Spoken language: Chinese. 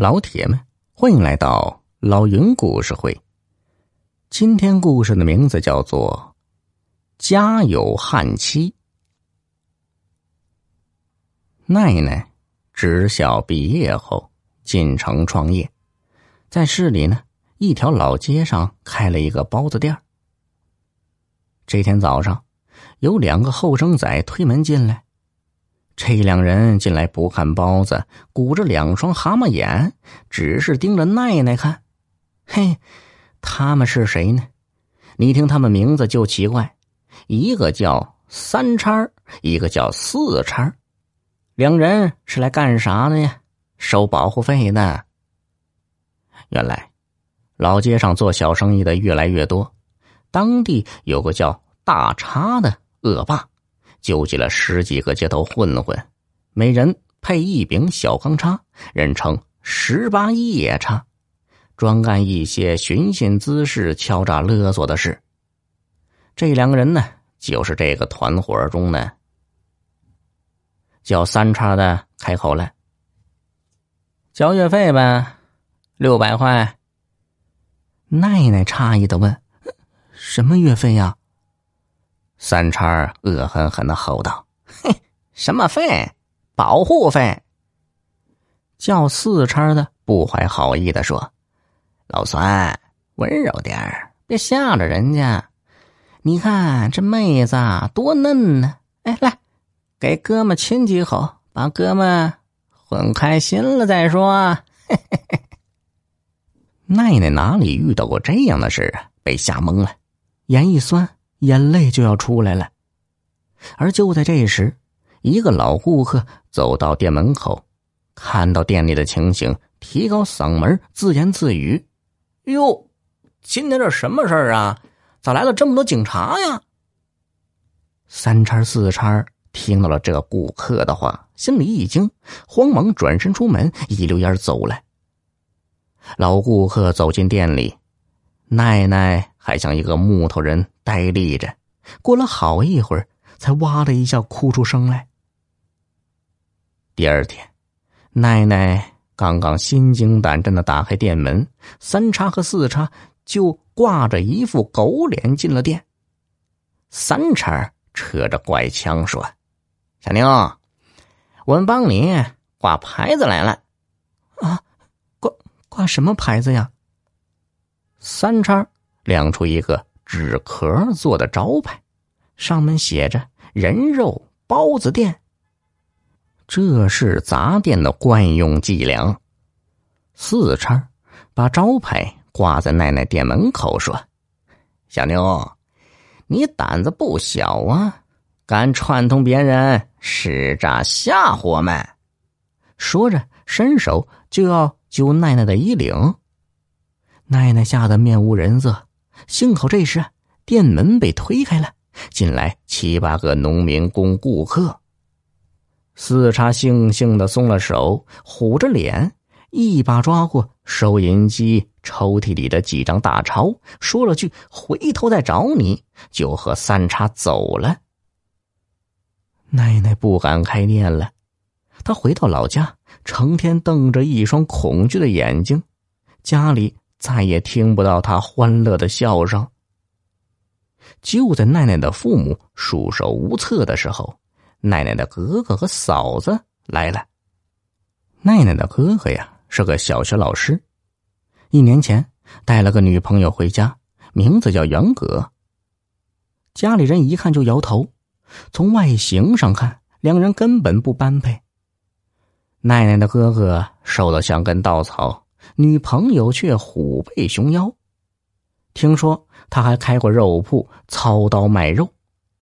老铁们，欢迎来到老云故事会。今天故事的名字叫做《家有悍妻》。奈奈职校毕业后进城创业，在市里呢一条老街上开了一个包子店。这天早上，有两个后生仔推门进来。这两人进来不看包子，鼓着两双蛤蟆眼，只是盯着奈奈看。嘿，他们是谁呢？你听他们名字就奇怪，一个叫三叉一个叫四叉两人是来干啥的呀？收保护费的。原来，老街上做小生意的越来越多，当地有个叫大叉的恶霸。纠集了十几个街头混混，每人配一柄小钢叉，人称“十八夜叉”，专干一些寻衅滋事、敲诈勒索的事。这两个人呢，就是这个团伙中的叫三叉的开口了：“交月费吧，六百块。”奈奈诧异的问：“什么月费呀？”三叉恶狠狠的吼道：“哼，什么费？保护费！”叫四叉的不怀好意的说：“老三，温柔点儿，别吓着人家。你看这妹子多嫩呢！哎，来，给哥们亲几口，把哥们混开心了再说。”奈奈哪里遇到过这样的事啊？被吓懵了，眼一酸。眼泪就要出来了，而就在这时，一个老顾客走到店门口，看到店里的情形，提高嗓门自言自语：“哟，今天这什么事儿啊？咋来了这么多警察呀？”三叉四叉听到了这顾客的话，心里一惊，慌忙转身出门，一溜烟走了。老顾客走进店里，奈奈还像一个木头人。呆立着，过了好一会儿，才哇的一下哭出声来。第二天，奶奶刚刚心惊胆战的打开店门，三叉和四叉就挂着一副狗脸进了店。三叉扯着怪腔说：“小妞，我们帮你挂牌子来了。”啊，挂挂什么牌子呀？三叉亮出一个。纸壳做的招牌，上面写着“人肉包子店”。这是杂店的惯用伎俩。四叉把招牌挂在奈奈店门口，说：“小妞，你胆子不小啊，敢串通别人施诈吓唬我们。”说着，伸手就要揪奈奈的衣领。奈奈吓得面无人色。幸好这时店门被推开了，进来七八个农民工顾客。四叉悻悻的松了手，虎着脸，一把抓过收银机抽屉里的几张大钞，说了句“回头再找你”，就和三叉走了。奶奶不敢开店了，她回到老家，成天瞪着一双恐惧的眼睛，家里。再也听不到他欢乐的笑声。就在奈奈的父母束手无策的时候，奈奈的哥哥和嫂子来了。奈奈的哥哥呀是个小学老师，一年前带了个女朋友回家，名字叫杨格。家里人一看就摇头，从外形上看，两人根本不般配。奈奈的哥哥瘦得像根稻草。女朋友却虎背熊腰，听说他还开过肉铺，操刀卖肉。